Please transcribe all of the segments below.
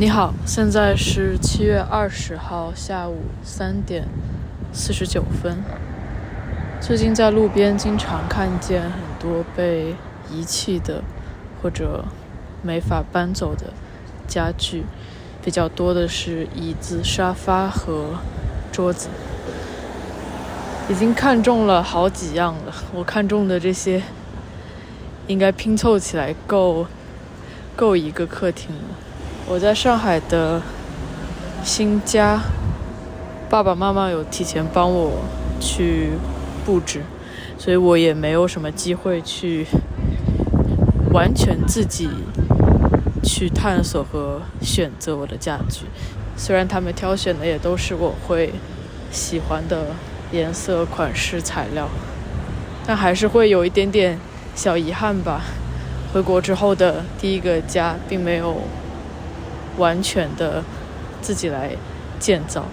你好，现在是七月二十号下午三点四十九分。最近在路边经常看见很多被遗弃的或者没法搬走的家具，比较多的是椅子、沙发和桌子。已经看中了好几样了，我看中的这些应该拼凑起来够够一个客厅了。我在上海的新家，爸爸妈妈有提前帮我去。布置，所以我也没有什么机会去完全自己去探索和选择我的家具。虽然他们挑选的也都是我会喜欢的颜色、款式、材料，但还是会有一点点小遗憾吧。回国之后的第一个家，并没有完全的自己来建造。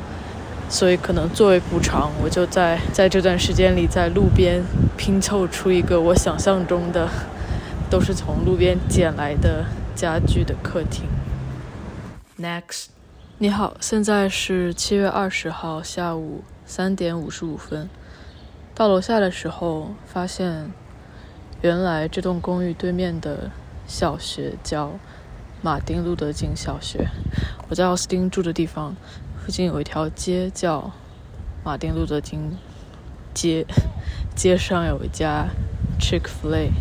所以，可能作为补偿，我就在在这段时间里，在路边拼凑出一个我想象中的，都是从路边捡来的家具的客厅。Next，你好，现在是七月二十号下午三点五十五分。到楼下的时候，发现原来这栋公寓对面的小学叫马丁路德金小学。我在奥斯汀住的地方。附近有一条街叫马丁路德金街，街上有一家 Chick-fil-A，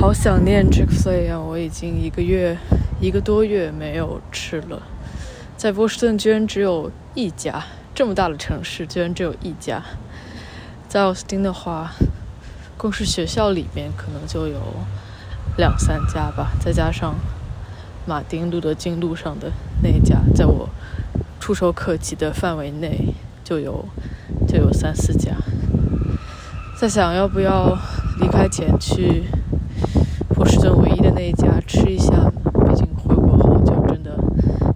好想念 Chick-fil-A 啊！我已经一个月一个多月没有吃了。在波士顿居然只有一家，这么大的城市居然只有一家。在奥斯汀的话，光是学校里面可能就有两三家吧，再加上马丁路德金路上的那一家，在我。触手可及的范围内就有就有三四家，在想要不要离开前去波士顿唯一的那一家吃一下？毕竟回国后就真的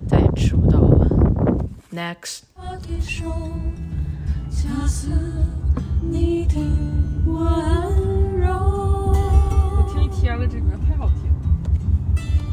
再也吃不到了。Next。我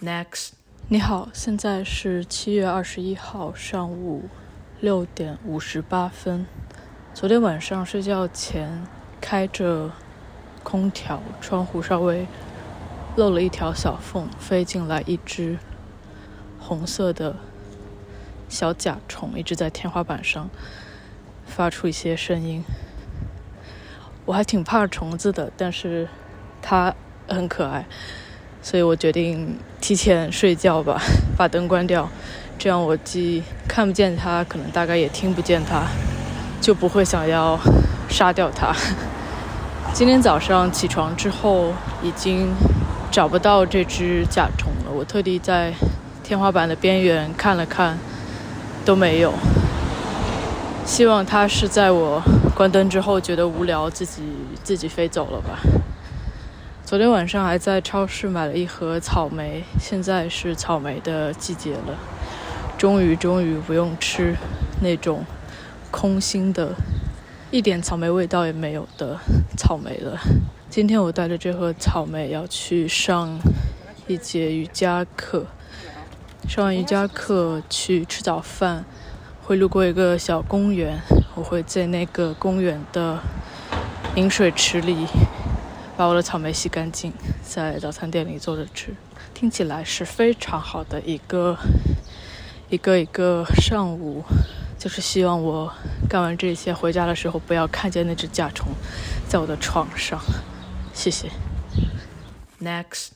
Next，你好，现在是七月二十一号上午六点五十八分。昨天晚上睡觉前开着空调，窗户稍微漏了一条小缝，飞进来一只红色的小甲虫，一直在天花板上发出一些声音。我还挺怕虫子的，但是它很可爱。所以我决定提前睡觉吧，把灯关掉，这样我既看不见它，可能大概也听不见它，就不会想要杀掉它。今天早上起床之后，已经找不到这只甲虫了。我特地在天花板的边缘看了看，都没有。希望它是在我关灯之后觉得无聊，自己自己飞走了吧。昨天晚上还在超市买了一盒草莓，现在是草莓的季节了，终于终于不用吃那种空心的、一点草莓味道也没有的草莓了。今天我带着这盒草莓要去上一节瑜伽课，上完瑜伽课去吃早饭，会路过一个小公园，我会在那个公园的饮水池里。把我的草莓洗干净，在早餐店里坐着吃，听起来是非常好的一个一个一个上午。就是希望我干完这些回家的时候，不要看见那只甲虫在我的床上。谢谢。Next。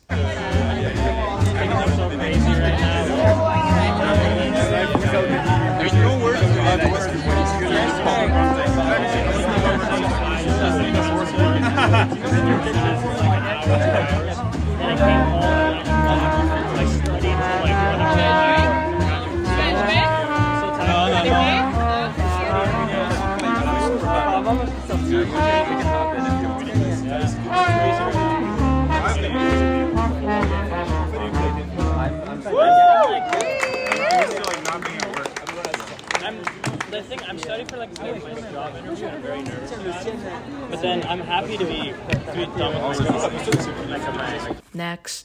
Thank you. I'm happy to be Next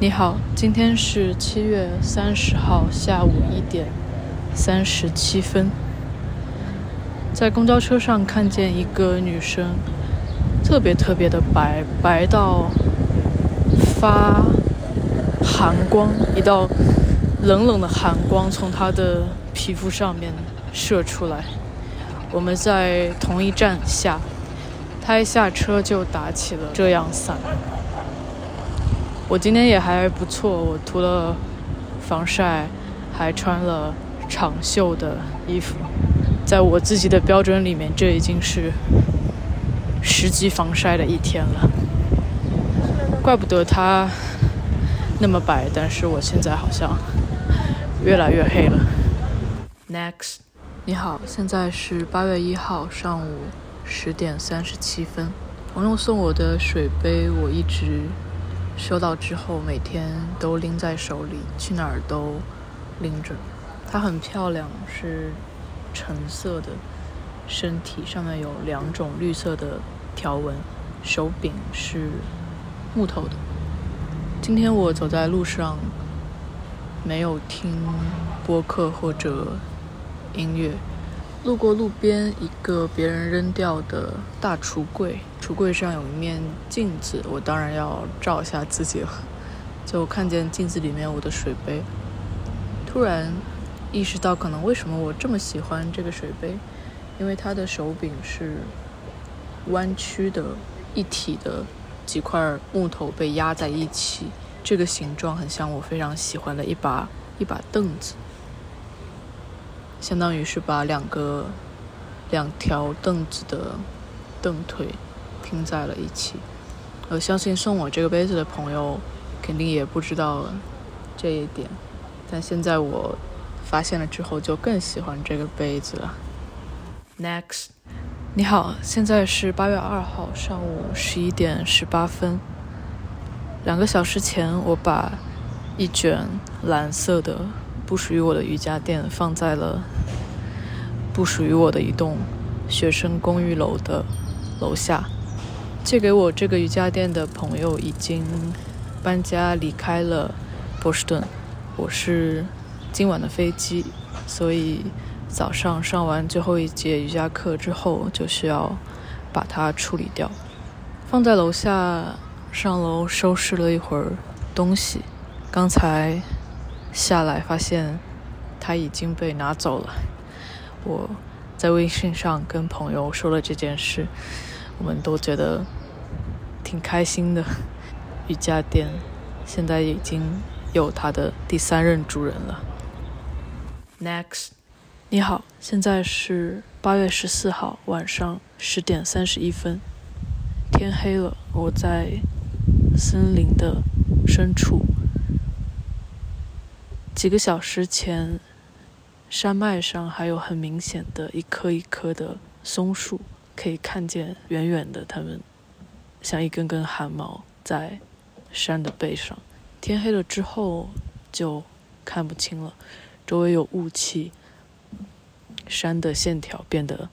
你好，今天是七月三十号下午一点三十七分，在公交车上看见一个女生，特别特别的白，白到发寒光，一道冷冷的寒光从她的皮肤上面射出来。我们在同一站下，他一下车就打起了遮阳伞。我今天也还不错，我涂了防晒，还穿了长袖的衣服。在我自己的标准里面，这已经是十级防晒的一天了。怪不得它那么白，但是我现在好像越来越黑了。Next，你好，现在是八月一号上午十点三十七分。朋友送我的水杯，我一直收到之后，每天都拎在手里，去哪儿都拎着。它很漂亮，是橙色的，身体上面有两种绿色的条纹，手柄是木头的。今天我走在路上，没有听播客或者音乐，路过路边一个别人扔掉的大橱柜，橱柜上有一面镜子，我当然要照一下自己了。就看见镜子里面我的水杯，突然意识到可能为什么我这么喜欢这个水杯，因为它的手柄是弯曲的一体的几块木头被压在一起，这个形状很像我非常喜欢的一把一把凳子。相当于是把两个两条凳子的凳腿拼在了一起。我相信送我这个杯子的朋友肯定也不知道这一点，但现在我发现了之后就更喜欢这个杯子了。Next，你好，现在是八月二号上午十一点十八分。两个小时前，我把一卷蓝色的。不属于我的瑜伽垫放在了不属于我的一栋学生公寓楼的楼下。借给我这个瑜伽垫的朋友已经搬家离开了波士顿。我是今晚的飞机，所以早上上完最后一节瑜伽课之后就需要把它处理掉。放在楼下，上楼收拾了一会儿东西。刚才。下来发现它已经被拿走了。我在微信上跟朋友说了这件事，我们都觉得挺开心的。瑜伽垫现在已经有它的第三任主人了。Next，你好，现在是八月十四号晚上十点三十一分，天黑了，我在森林的深处。几个小时前，山脉上还有很明显的一棵一棵的松树，可以看见远远的它们像一根根汗毛在山的背上。天黑了之后就看不清了，周围有雾气，山的线条变得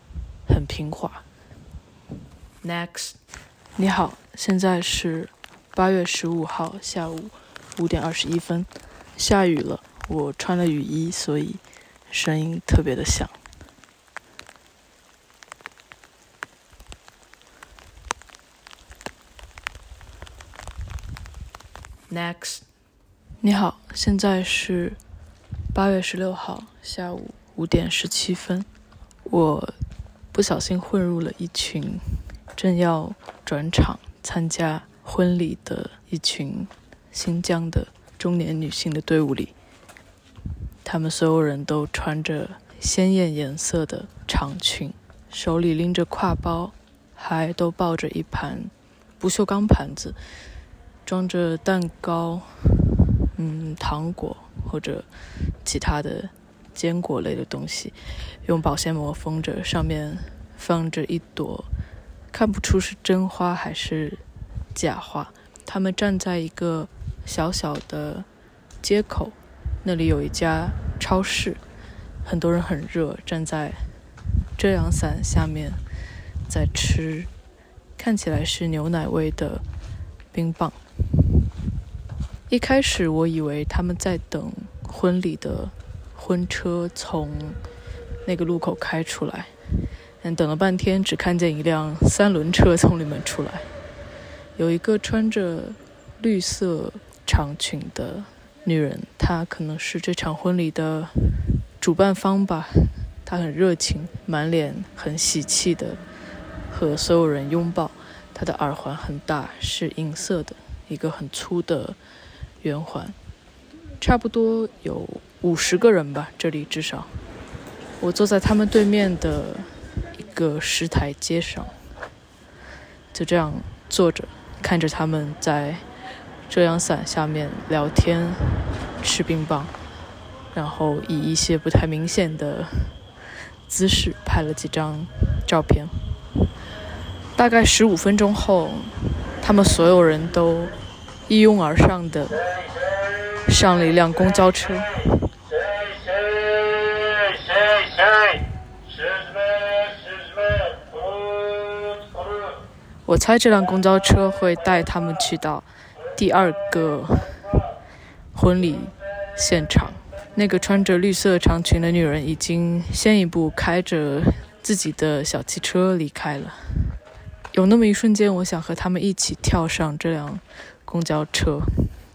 很平滑。Next，你好，现在是八月十五号下午五点二十一分，下雨了。我穿了雨衣，所以声音特别的响。Next，你好，现在是八月十六号下午五点十七分。我不小心混入了一群正要转场参加婚礼的一群新疆的中年女性的队伍里。她们所有人都穿着鲜艳颜色的长裙，手里拎着挎包，还都抱着一盘不锈钢盘子，装着蛋糕、嗯糖果或者其他的坚果类的东西，用保鲜膜封着，上面放着一朵，看不出是真花还是假花。他们站在一个小小的街口，那里有一家超市，很多人很热，站在遮阳伞下面在吃，看起来是牛奶味的冰棒。一开始我以为他们在等婚礼的婚车从那个路口开出来，但等了半天，只看见一辆三轮车从里面出来。有一个穿着绿色长裙的女人，她可能是这场婚礼的主办方吧。她很热情，满脸很喜气的和所有人拥抱。她的耳环很大，是银色的，一个很粗的圆环。差不多有五十个人吧，这里至少。我坐在他们对面的一个石台阶上，就这样坐着。看着他们在遮阳伞下面聊天、吃冰棒，然后以一些不太明显的姿势拍了几张照片。大概十五分钟后，他们所有人都一拥而上的上了一辆公交车。我猜这辆公交车会带他们去到第二个婚礼现场。那个穿着绿色长裙的女人已经先一步开着自己的小汽车离开了。有那么一瞬间，我想和他们一起跳上这辆公交车，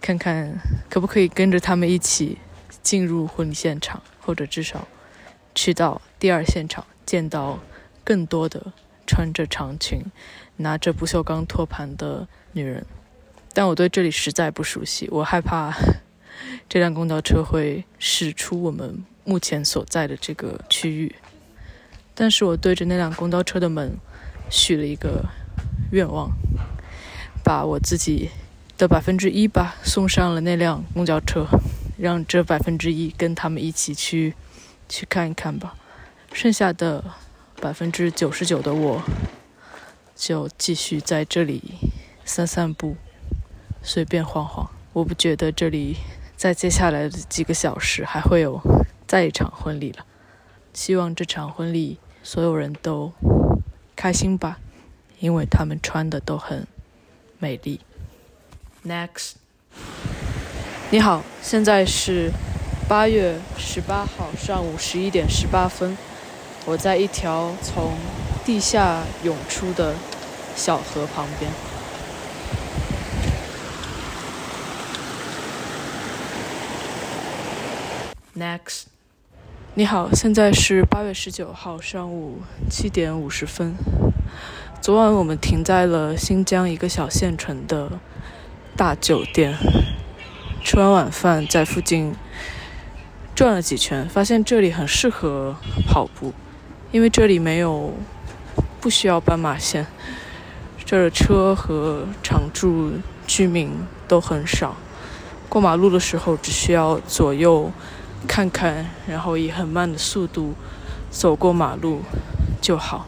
看看可不可以跟着他们一起进入婚礼现场，或者至少去到第二现场，见到更多的穿着长裙。拿着不锈钢托盘的女人，但我对这里实在不熟悉，我害怕 这辆公交车会驶出我们目前所在的这个区域。但是我对着那辆公交车的门许了一个愿望，把我自己的百分之一吧送上了那辆公交车，让这百分之一跟他们一起去去看一看吧，剩下的百分之九十九的我。就继续在这里散散步，随便晃晃。我不觉得这里在接下来的几个小时还会有再一场婚礼了。希望这场婚礼所有人都开心吧，因为他们穿的都很美丽。Next，你好，现在是八月十八号上午十一点十八分，我在一条从地下涌出的。小河旁边。Next，你好，现在是八月十九号上午七点五十分。昨晚我们停在了新疆一个小县城的大酒店，吃完晚饭在附近转了几圈，发现这里很适合跑步，因为这里没有不需要斑马线。这儿的车和常住居民都很少，过马路的时候只需要左右看看，然后以很慢的速度走过马路就好。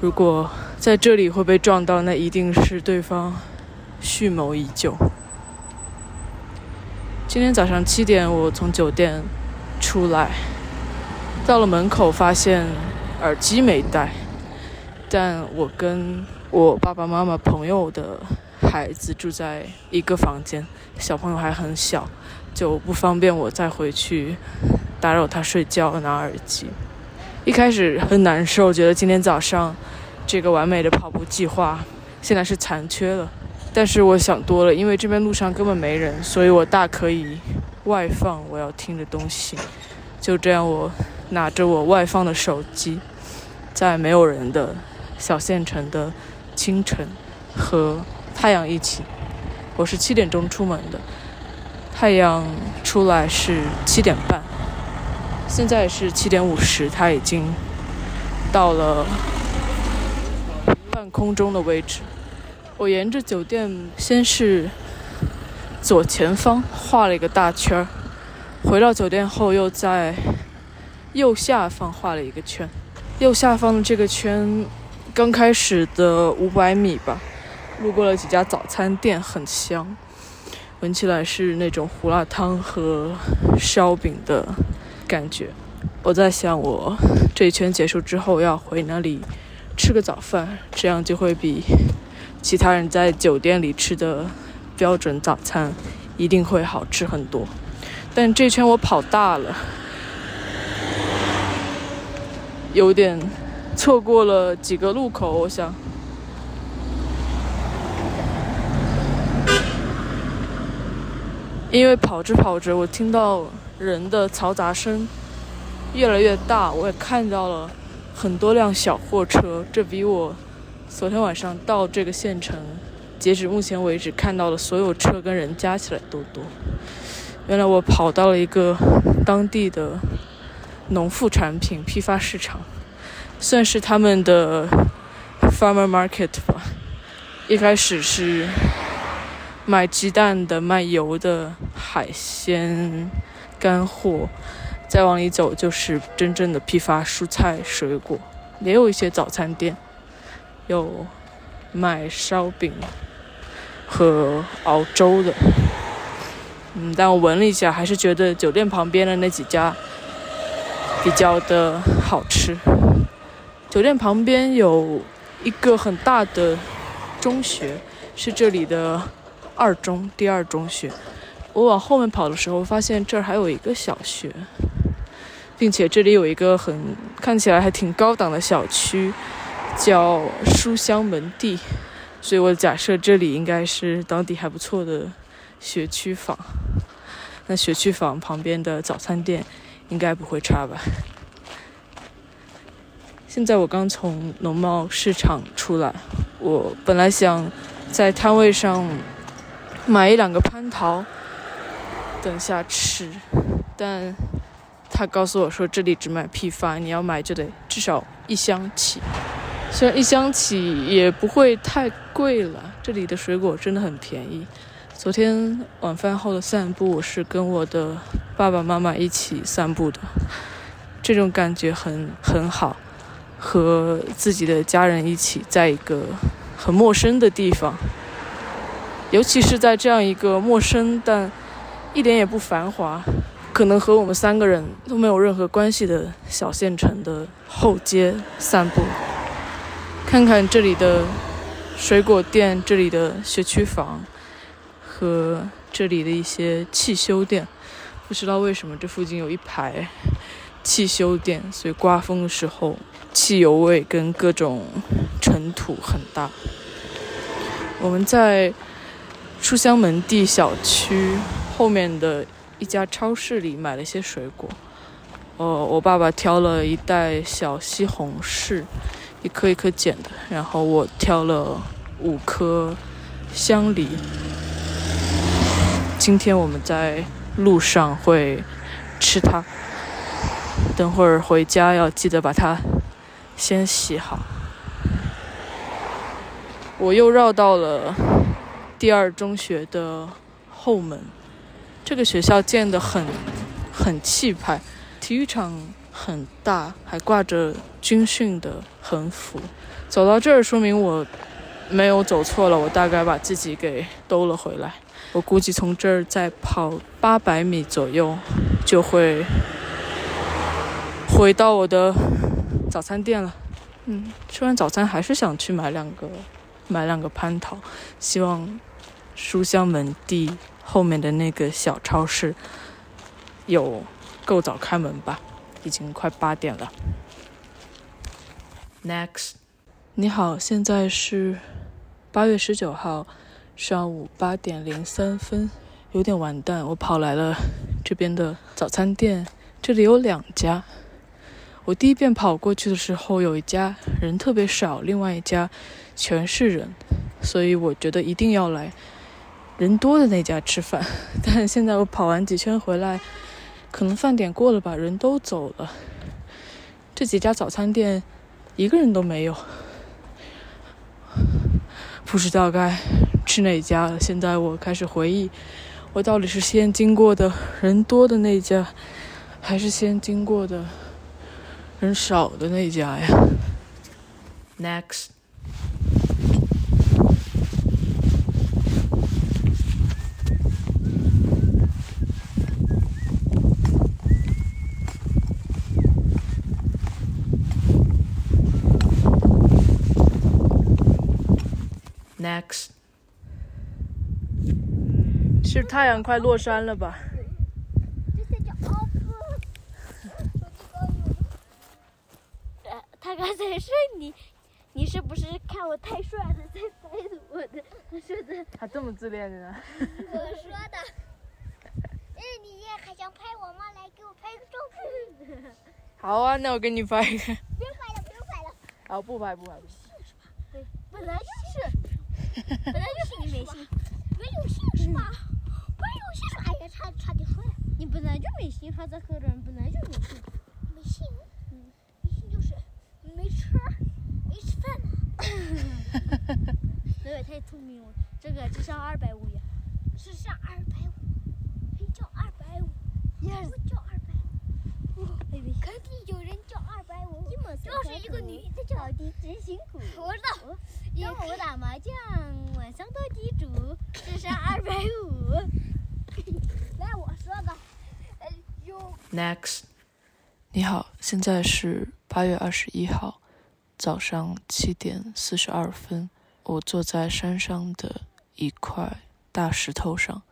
如果在这里会被撞到，那一定是对方蓄谋已久。今天早上七点，我从酒店出来，到了门口发现耳机没带，但我跟。我爸爸妈妈朋友的孩子住在一个房间，小朋友还很小，就不方便我再回去打扰他睡觉拿耳机。一开始很难受，觉得今天早上这个完美的跑步计划现在是残缺了。但是我想多了，因为这边路上根本没人，所以我大可以外放我要听的东西。就这样，我拿着我外放的手机，在没有人的小县城的。清晨和太阳一起，我是七点钟出门的，太阳出来是七点半，现在是七点五十，它已经到了半空中的位置。我沿着酒店先是左前方画了一个大圈，回到酒店后又在右下方画了一个圈。右下方的这个圈，刚开始的五百米吧，路过了几家早餐店，很香，闻起来是那种胡辣汤和烧饼的感觉。我在想，我这一圈结束之后要回那里吃个早饭，这样就会比其他人在酒店里吃的标准早餐一定会好吃很多。但这圈我跑大了。有点错过了几个路口，我想，因为跑着跑着，我听到人的嘈杂声越来越大，我也看到了很多辆小货车，这比我昨天晚上到这个县城，截止目前为止看到的所有车跟人加起来都多。原来我跑到了一个当地的。农副产品批发市场，算是他们的 farmer market 吧。一开始是卖鸡蛋的、卖油的、海鲜、干货，再往里走就是真正的批发蔬菜水果，也有一些早餐店，有卖烧饼和熬粥的。嗯，但我闻了一下，还是觉得酒店旁边的那几家。比较的好吃。酒店旁边有一个很大的中学，是这里的二中第二中学。我往后面跑的时候，发现这儿还有一个小学，并且这里有一个很看起来还挺高档的小区，叫书香门第。所以我假设这里应该是当地还不错的学区房。那学区房旁边的早餐店。应该不会差吧。现在我刚从农贸市场出来，我本来想在摊位上买一两个蟠桃，等下吃，但他告诉我说这里只买批发，你要买就得至少一箱起。虽然一箱起也不会太贵了，这里的水果真的很便宜。昨天晚饭后的散步，是跟我的爸爸妈妈一起散步的，这种感觉很很好，和自己的家人一起在一个很陌生的地方，尤其是在这样一个陌生但一点也不繁华，可能和我们三个人都没有任何关系的小县城的后街散步，看看这里的水果店，这里的学区房。和这里的一些汽修店，不知道为什么这附近有一排汽修店，所以刮风的时候汽油味跟各种尘土很大。我们在书香门第小区后面的一家超市里买了些水果，呃，我爸爸挑了一袋小西红柿，一颗一颗捡的，然后我挑了五颗香梨。今天我们在路上会吃它，等会儿回家要记得把它先洗好。我又绕到了第二中学的后门，这个学校建得很很气派，体育场很大，还挂着军训的横幅。走到这儿，说明我没有走错了，我大概把自己给兜了回来。我估计从这儿再跑八百米左右，就会回到我的早餐店了。嗯，吃完早餐还是想去买两个，买两个蟠桃。希望书香门第后面的那个小超市有够早开门吧？已经快八点了。Next，你好，现在是八月十九号。上午八点零三分，有点完蛋。我跑来了这边的早餐店，这里有两家。我第一遍跑过去的时候，有一家人特别少，另外一家全是人，所以我觉得一定要来人多的那家吃饭。但现在我跑完几圈回来，可能饭点过了吧，人都走了。这几家早餐店一个人都没有，不知道该。吃哪家了？现在我开始回忆，我到底是先经过的人多的那家，还是先经过的人少的那家呀。Next。Next，是太阳快落山了吧？他刚才说你，你是不是看我太帅了才拍我的？他说的。他这么自恋的呢？我说的。哎，你也还想拍我吗？来，给我拍个照片。好啊，那我给你拍一个。别拍了，不用拍了。好，不拍不拍。对，本来就是。本来就是你没心，没有心是吧？没有心是哎呀，差差点说呀。你本来就没心，他在喝着，本来就没心。没心？嗯，没心就是没吃，没吃饭呢。那也太聪明了，这个智商二百五呀。智商二百五，还叫二百五？我叫肯定有人叫二百五。就是一个女的叫的真辛苦。我知道。中午打麻将，晚上斗地主，智商二百五。来，我说个，呃，有。Next，你好，现在是八月二十一号早上七点四十二分，我坐在山上的一块大石头上，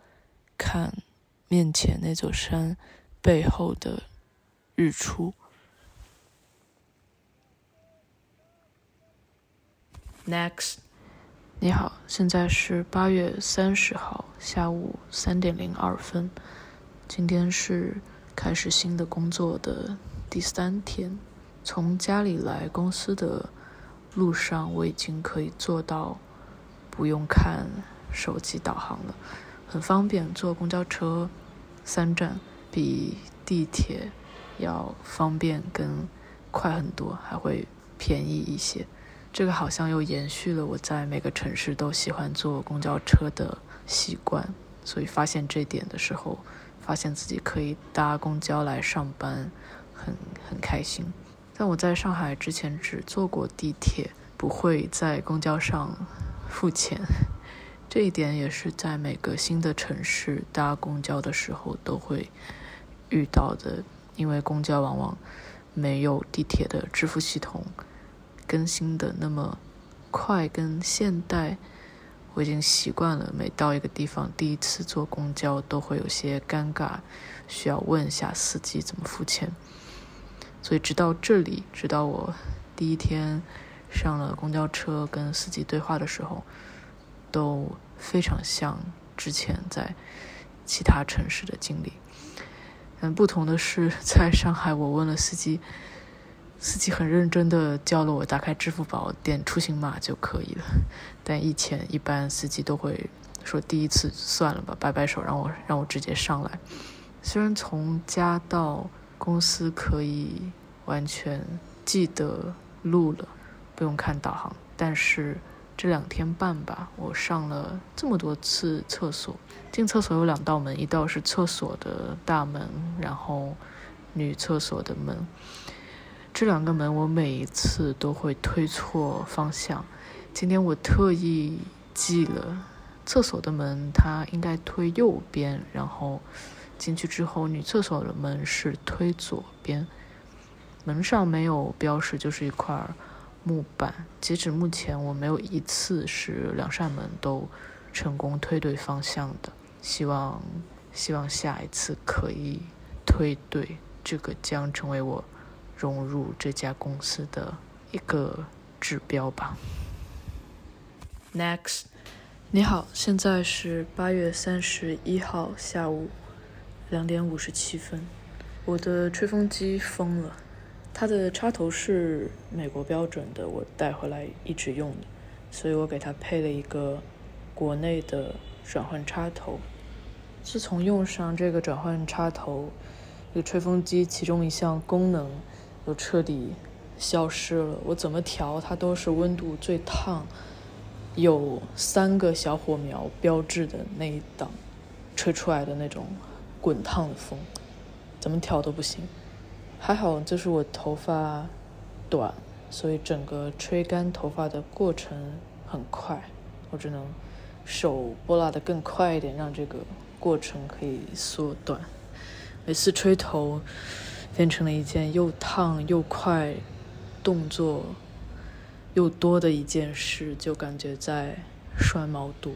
看面前那座山背后的日出。Next，你好，现在是八月三十号下午三点零二分。今天是开始新的工作的第三天。从家里来公司的路上，我已经可以做到不用看手机导航了，很方便。坐公交车三站，比地铁要方便跟快很多，还会便宜一些。这个好像又延续了我在每个城市都喜欢坐公交车的习惯，所以发现这点的时候，发现自己可以搭公交来上班，很很开心。但我在上海之前只坐过地铁，不会在公交上付钱。这一点也是在每个新的城市搭公交的时候都会遇到的，因为公交往往没有地铁的支付系统。更新的那么快跟现代，我已经习惯了。每到一个地方，第一次坐公交都会有些尴尬，需要问一下司机怎么付钱。所以直到这里，直到我第一天上了公交车跟司机对话的时候，都非常像之前在其他城市的经历。嗯，不同的是，在上海我问了司机。司机很认真的教了我打开支付宝点出行码就可以了，但以前一般司机都会说第一次算了吧，摆摆手让我让我直接上来。虽然从家到公司可以完全记得路了，不用看导航，但是这两天半吧，我上了这么多次厕所，进厕所有两道门，一道是厕所的大门，然后女厕所的门。这两个门我每一次都会推错方向。今天我特意记了，厕所的门它应该推右边，然后进去之后女厕所的门是推左边。门上没有标识，就是一块木板。截止目前，我没有一次是两扇门都成功推对方向的。希望希望下一次可以推对，这个将成为我。融入这家公司的一个指标吧。Next，你好，现在是八月三十一号下午两点五十七分。我的吹风机疯了，它的插头是美国标准的，我带回来一直用的，所以我给它配了一个国内的转换插头。自从用上这个转换插头，这个吹风机其中一项功能。就彻底消失了。我怎么调，它都是温度最烫，有三个小火苗标志的那一档，吹出来的那种滚烫的风，怎么调都不行。还好，就是我头发短，所以整个吹干头发的过程很快，我只能手拨拉的更快一点，让这个过程可以缩短。每次吹头变成了一件又烫又快、动作又多的一件事，就感觉在拴毛肚。